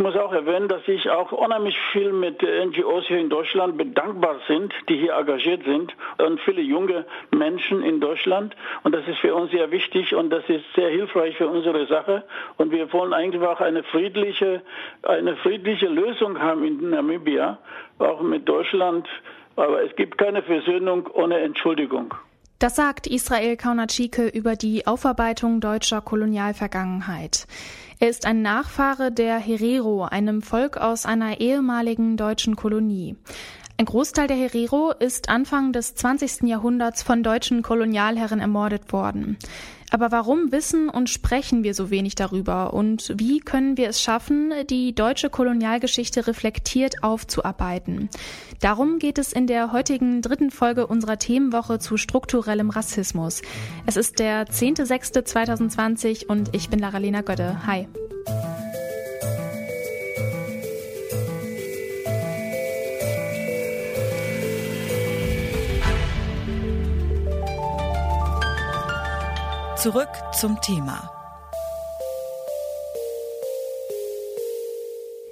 Ich muss auch erwähnen, dass ich auch unheimlich viel mit NGOs hier in Deutschland bedankbar sind, die hier engagiert sind und viele junge Menschen in Deutschland. Und das ist für uns sehr wichtig und das ist sehr hilfreich für unsere Sache. Und wir wollen eigentlich auch eine friedliche, eine friedliche Lösung haben in Namibia, auch mit Deutschland. Aber es gibt keine Versöhnung ohne Entschuldigung. Das sagt Israel Kaunatschike über die Aufarbeitung deutscher Kolonialvergangenheit. Er ist ein Nachfahre der Herero, einem Volk aus einer ehemaligen deutschen Kolonie. Ein Großteil der Herero ist Anfang des 20. Jahrhunderts von deutschen Kolonialherren ermordet worden. Aber warum wissen und sprechen wir so wenig darüber? Und wie können wir es schaffen, die deutsche Kolonialgeschichte reflektiert aufzuarbeiten? Darum geht es in der heutigen dritten Folge unserer Themenwoche zu strukturellem Rassismus. Es ist der 10.06.2020 und ich bin Laralena Götte. Hi. Zurück zum Thema.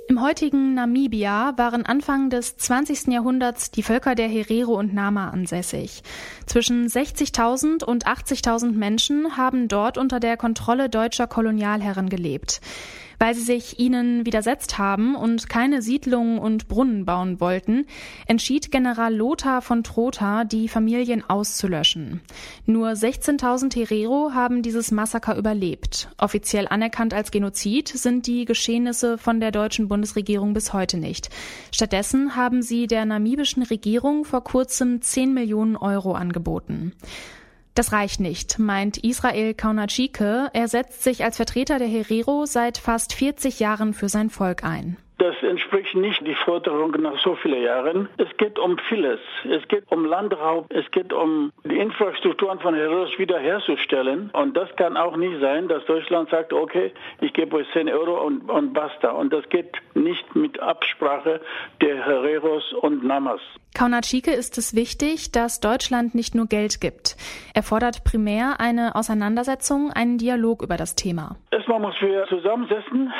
Im heutigen Namibia waren Anfang des 20. Jahrhunderts die Völker der Herero und Nama ansässig. Zwischen 60.000 und 80.000 Menschen haben dort unter der Kontrolle deutscher Kolonialherren gelebt. Weil sie sich ihnen widersetzt haben und keine Siedlungen und Brunnen bauen wollten, entschied General Lothar von Trotha, die Familien auszulöschen. Nur 16.000 Herero haben dieses Massaker überlebt. Offiziell anerkannt als Genozid sind die Geschehnisse von der deutschen Bundesregierung bis heute nicht. Stattdessen haben sie der namibischen Regierung vor kurzem 10 Millionen Euro angeboten. Das reicht nicht, meint Israel Kaunatschike. Er setzt sich als Vertreter der Herero seit fast 40 Jahren für sein Volk ein. Das entspricht nicht die Forderung nach so vielen Jahren. Es geht um vieles. Es geht um Landraub. Es geht um die Infrastrukturen von Heroes wiederherzustellen. Und das kann auch nicht sein, dass Deutschland sagt, okay, ich gebe euch 10 Euro und, und basta. Und das geht nicht mit Absprache der Hereros und Namas. Kaunatschike ist es wichtig, dass Deutschland nicht nur Geld gibt. Er fordert primär eine Auseinandersetzung, einen Dialog über das Thema. Erstmal muss wir zusammensetzen,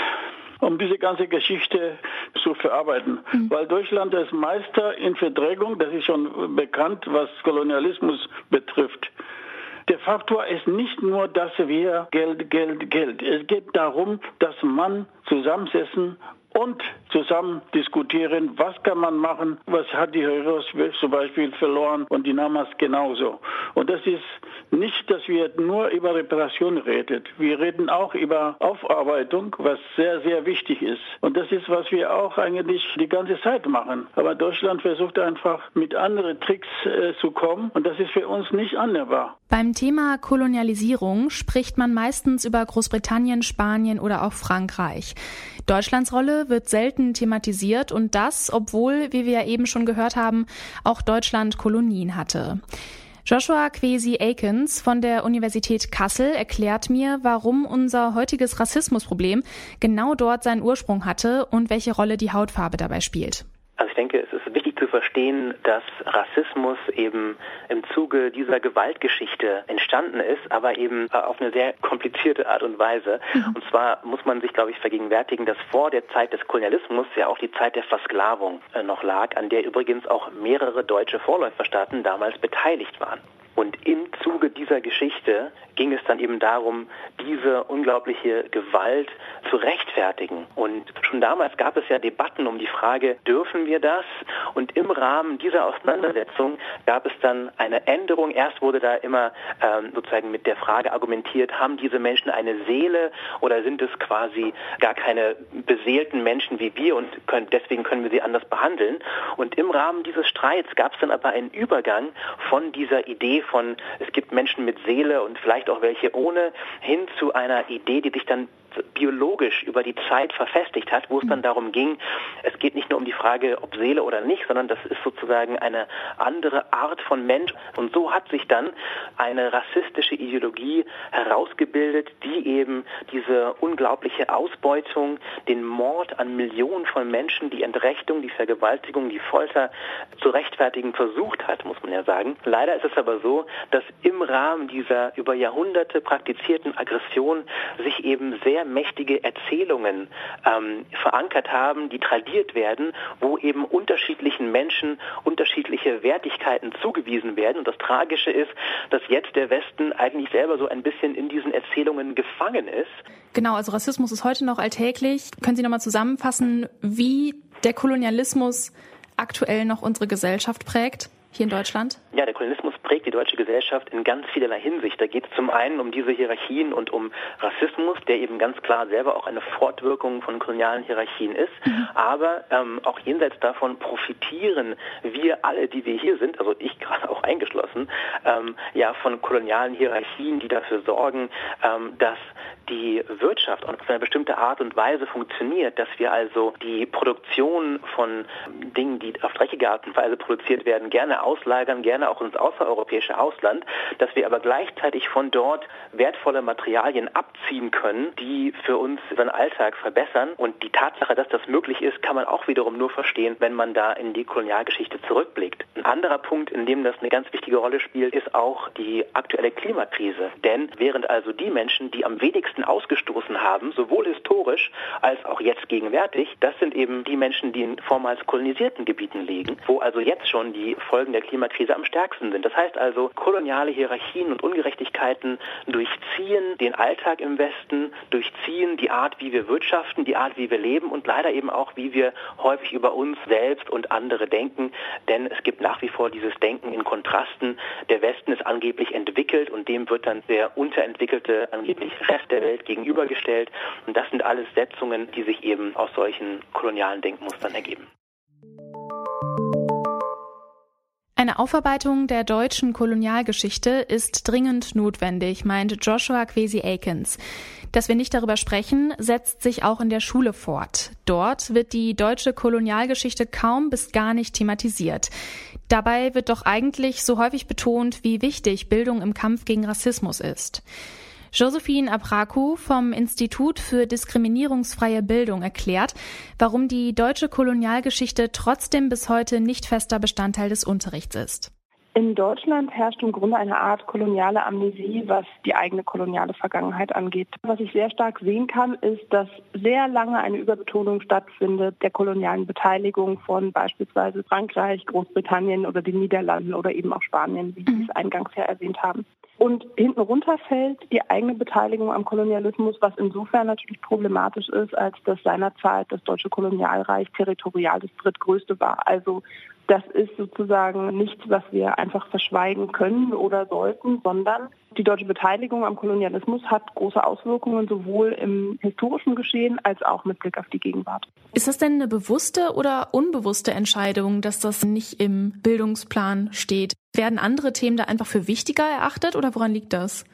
um diese ganze Geschichte zu verarbeiten. Mhm. Weil Deutschland ist Meister in Verdrängung, das ist schon bekannt, was Kolonialismus betrifft. Der Faktor ist nicht nur, dass wir Geld, Geld, Geld. Es geht darum, dass man zusammensetzen und zusammen diskutieren, was kann man machen, was hat die Heroes zum Beispiel verloren und die Namas genauso. Und das ist nicht, dass wir nur über Reparation reden. Wir reden auch über Aufarbeitung, was sehr, sehr wichtig ist. Und das ist, was wir auch eigentlich die ganze Zeit machen. Aber Deutschland versucht einfach mit anderen Tricks äh, zu kommen und das ist für uns nicht annehmbar. Beim Thema Kolonialisierung spricht man meistens über Großbritannien, Spanien oder auch Frankreich. Deutschlands Rolle wird selten thematisiert und das, obwohl, wie wir ja eben schon gehört haben, auch Deutschland Kolonien hatte. Joshua Kwesi Akins von der Universität Kassel erklärt mir, warum unser heutiges Rassismusproblem genau dort seinen Ursprung hatte und welche Rolle die Hautfarbe dabei spielt. Also ich denke, es ist wichtig zu verstehen, dass Rassismus eben im Zuge dieser Gewaltgeschichte entstanden ist, aber eben auf eine sehr komplizierte Art und Weise. Mhm. Und zwar muss man sich, glaube ich, vergegenwärtigen, dass vor der Zeit des Kolonialismus ja auch die Zeit der Versklavung äh, noch lag, an der übrigens auch mehrere deutsche Vorläuferstaaten damals beteiligt waren. Und im Zuge dieser Geschichte ging es dann eben darum, diese unglaubliche Gewalt zu rechtfertigen. Und schon damals gab es ja Debatten um die Frage, dürfen wir das? Und im Rahmen dieser Auseinandersetzung gab es dann eine Änderung. Erst wurde da immer ähm, sozusagen mit der Frage argumentiert, haben diese Menschen eine Seele oder sind es quasi gar keine beseelten Menschen wie wir und können, deswegen können wir sie anders behandeln. Und im Rahmen dieses Streits gab es dann aber einen Übergang von dieser Idee von, es gibt Menschen mit Seele und vielleicht auch welche ohne, hin zu einer Idee, die sich dann biologisch über die Zeit verfestigt hat, wo es dann mhm. darum ging, es geht nicht nur um die Frage, ob Seele oder nicht, sondern das ist sozusagen eine andere Art von Mensch. Und so hat sich dann eine rassistische Ideologie herausgebildet, die eben diese unglaubliche Ausbeutung, den Mord an Millionen von Menschen, die Entrechtung, die Vergewaltigung, die Folter zu rechtfertigen versucht hat, muss man ja sagen. Leider ist es aber so, dass im Rahmen dieser über Jahrhunderte praktizierten Aggression sich eben sehr mächtige Erzählungen ähm, verankert haben, die tradiert werden, wo eben unterschiedlichen Menschen unterschiedliche Wertigkeiten zugewiesen werden. Und das Tragische ist, dass jetzt der Westen eigentlich selber so ein bisschen in diesen Erzählungen gefangen ist. Genau, also Rassismus ist heute noch alltäglich. Können Sie nochmal zusammenfassen, wie der Kolonialismus aktuell noch unsere Gesellschaft prägt? Hier in Deutschland? Ja, der Kolonialismus prägt die deutsche Gesellschaft in ganz vielerlei Hinsicht. Da geht es zum einen um diese Hierarchien und um Rassismus, der eben ganz klar selber auch eine Fortwirkung von kolonialen Hierarchien ist. Mhm. Aber ähm, auch jenseits davon profitieren wir alle, die wir hier sind, also ich gerade auch eingeschlossen, ähm, ja von kolonialen Hierarchien, die dafür sorgen, ähm, dass die Wirtschaft auf eine bestimmte Art und Weise funktioniert, dass wir also die Produktion von Dingen, die auf dreckige Art und Weise produziert werden, gerne auslagern, gerne auch ins außereuropäische Ausland, dass wir aber gleichzeitig von dort wertvolle Materialien abziehen können, die für uns unseren Alltag verbessern. Und die Tatsache, dass das möglich ist, kann man auch wiederum nur verstehen, wenn man da in die Kolonialgeschichte zurückblickt. Ein anderer Punkt, in dem das eine ganz wichtige Rolle spielt, ist auch die aktuelle Klimakrise. Denn während also die Menschen, die am wenigsten meisten ausgestoßen haben, sowohl historisch als auch jetzt gegenwärtig, das sind eben die Menschen, die in vormals kolonisierten Gebieten liegen, wo also jetzt schon die Folgen der Klimakrise am stärksten sind. Das heißt also, koloniale Hierarchien und Ungerechtigkeiten durchziehen den Alltag im Westen, durchziehen die Art, wie wir wirtschaften, die Art, wie wir leben und leider eben auch, wie wir häufig über uns selbst und andere denken. Denn es gibt nach wie vor dieses Denken in Kontrasten. Der Westen ist angeblich entwickelt und dem wird dann der unterentwickelte, angeblich Rest der Welt gegenübergestellt. Und das sind alles Setzungen, die sich eben aus solchen kolonialen Denkmustern ergeben. Eine Aufarbeitung der deutschen Kolonialgeschichte ist dringend notwendig, meint Joshua Kwesi Akins. Dass wir nicht darüber sprechen, setzt sich auch in der Schule fort. Dort wird die deutsche Kolonialgeschichte kaum bis gar nicht thematisiert. Dabei wird doch eigentlich so häufig betont, wie wichtig Bildung im Kampf gegen Rassismus ist. Josephine Abraku vom Institut für diskriminierungsfreie Bildung erklärt, warum die deutsche Kolonialgeschichte trotzdem bis heute nicht fester Bestandteil des Unterrichts ist. In Deutschland herrscht im Grunde eine Art koloniale Amnesie, was die eigene koloniale Vergangenheit angeht. Was ich sehr stark sehen kann, ist, dass sehr lange eine Überbetonung stattfindet der kolonialen Beteiligung von beispielsweise Frankreich, Großbritannien oder den Niederlanden oder eben auch Spanien, wie Sie es eingangs ja erwähnt haben. Und hinten runter fällt die eigene Beteiligung am Kolonialismus, was insofern natürlich problematisch ist, als dass seinerzeit das deutsche Kolonialreich territorial das drittgrößte war. Also das ist sozusagen nichts, was wir einfach verschweigen können oder sollten, sondern die deutsche Beteiligung am Kolonialismus hat große Auswirkungen sowohl im historischen Geschehen als auch mit Blick auf die Gegenwart. Ist das denn eine bewusste oder unbewusste Entscheidung, dass das nicht im Bildungsplan steht? Werden andere Themen da einfach für wichtiger erachtet oder woran liegt das?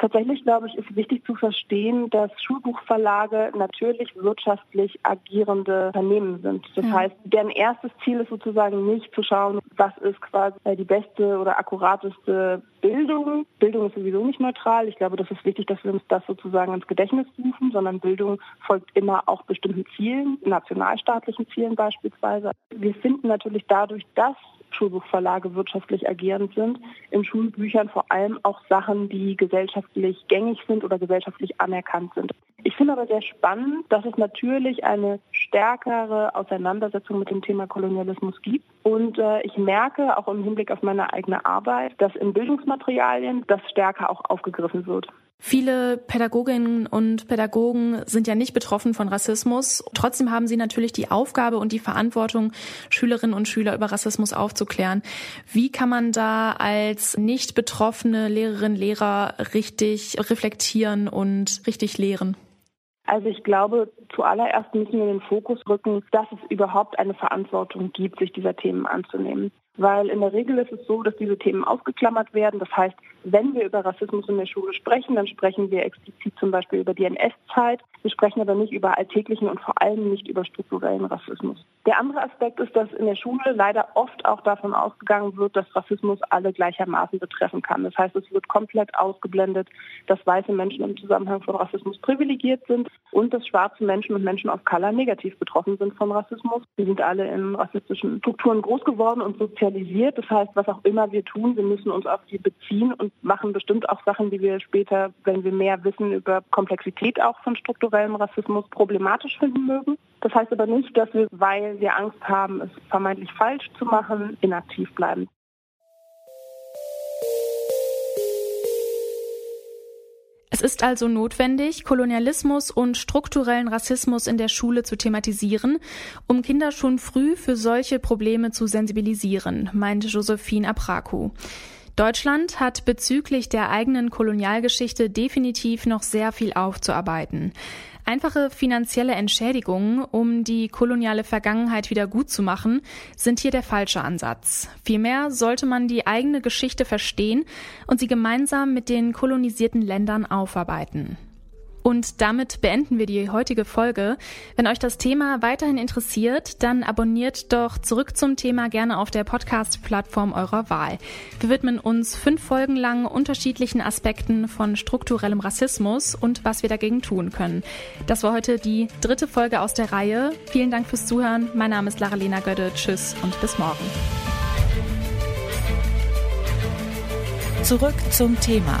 Tatsächlich, glaube ich, ist wichtig zu verstehen, dass Schulbuchverlage natürlich wirtschaftlich agierende Unternehmen sind. Das ja. heißt, deren erstes Ziel ist sozusagen nicht zu schauen, was ist quasi die beste oder akkurateste Bildung. Bildung ist sowieso nicht neutral. Ich glaube, das ist wichtig, dass wir uns das sozusagen ins Gedächtnis rufen, sondern Bildung folgt immer auch bestimmten Zielen, nationalstaatlichen Zielen beispielsweise. Wir finden natürlich dadurch, dass Schulbuchverlage wirtschaftlich agierend sind, in Schulbüchern vor allem auch Sachen, die gesellschaftlich gängig sind oder gesellschaftlich anerkannt sind. Ich finde aber sehr spannend, dass es natürlich eine stärkere Auseinandersetzung mit dem Thema Kolonialismus gibt. Und äh, ich merke auch im Hinblick auf meine eigene Arbeit, dass in Bildungsmaterialien das stärker auch aufgegriffen wird. Viele Pädagoginnen und Pädagogen sind ja nicht betroffen von Rassismus. Trotzdem haben sie natürlich die Aufgabe und die Verantwortung, Schülerinnen und Schüler über Rassismus aufzuklären. Wie kann man da als nicht betroffene Lehrerin, Lehrer richtig reflektieren und richtig lehren? Also ich glaube, zuallererst müssen wir den Fokus rücken, dass es überhaupt eine Verantwortung gibt, sich dieser Themen anzunehmen. Weil in der Regel ist es so, dass diese Themen ausgeklammert werden. Das heißt, wenn wir über Rassismus in der Schule sprechen, dann sprechen wir explizit zum Beispiel über die NS-Zeit. Wir sprechen aber nicht über alltäglichen und vor allem nicht über strukturellen Rassismus. Der andere Aspekt ist, dass in der Schule leider oft auch davon ausgegangen wird, dass Rassismus alle gleichermaßen betreffen kann. Das heißt, es wird komplett ausgeblendet, dass weiße Menschen im Zusammenhang von Rassismus privilegiert sind und dass schwarze Menschen und Menschen of Color negativ betroffen sind von Rassismus. Wir sind alle in rassistischen Strukturen groß geworden und sozialisiert. Das heißt, was auch immer wir tun, wir müssen uns auf die beziehen und machen bestimmt auch Sachen, die wir später, wenn wir mehr wissen über Komplexität auch von strukturellem Rassismus, problematisch finden mögen. Das heißt aber nicht, dass wir, weil wir Angst haben, es vermeintlich falsch zu machen, inaktiv bleiben. Es ist also notwendig, Kolonialismus und strukturellen Rassismus in der Schule zu thematisieren, um Kinder schon früh für solche Probleme zu sensibilisieren, meinte Josephine Apraku. Deutschland hat bezüglich der eigenen Kolonialgeschichte definitiv noch sehr viel aufzuarbeiten. Einfache finanzielle Entschädigungen, um die koloniale Vergangenheit wieder gut zu machen, sind hier der falsche Ansatz. Vielmehr sollte man die eigene Geschichte verstehen und sie gemeinsam mit den kolonisierten Ländern aufarbeiten. Und damit beenden wir die heutige Folge. Wenn euch das Thema weiterhin interessiert, dann abonniert doch zurück zum Thema gerne auf der Podcast-Plattform eurer Wahl. Wir widmen uns fünf Folgen lang unterschiedlichen Aspekten von strukturellem Rassismus und was wir dagegen tun können. Das war heute die dritte Folge aus der Reihe. Vielen Dank fürs Zuhören. Mein Name ist Lara-Lena Gödde. Tschüss und bis morgen. Zurück zum Thema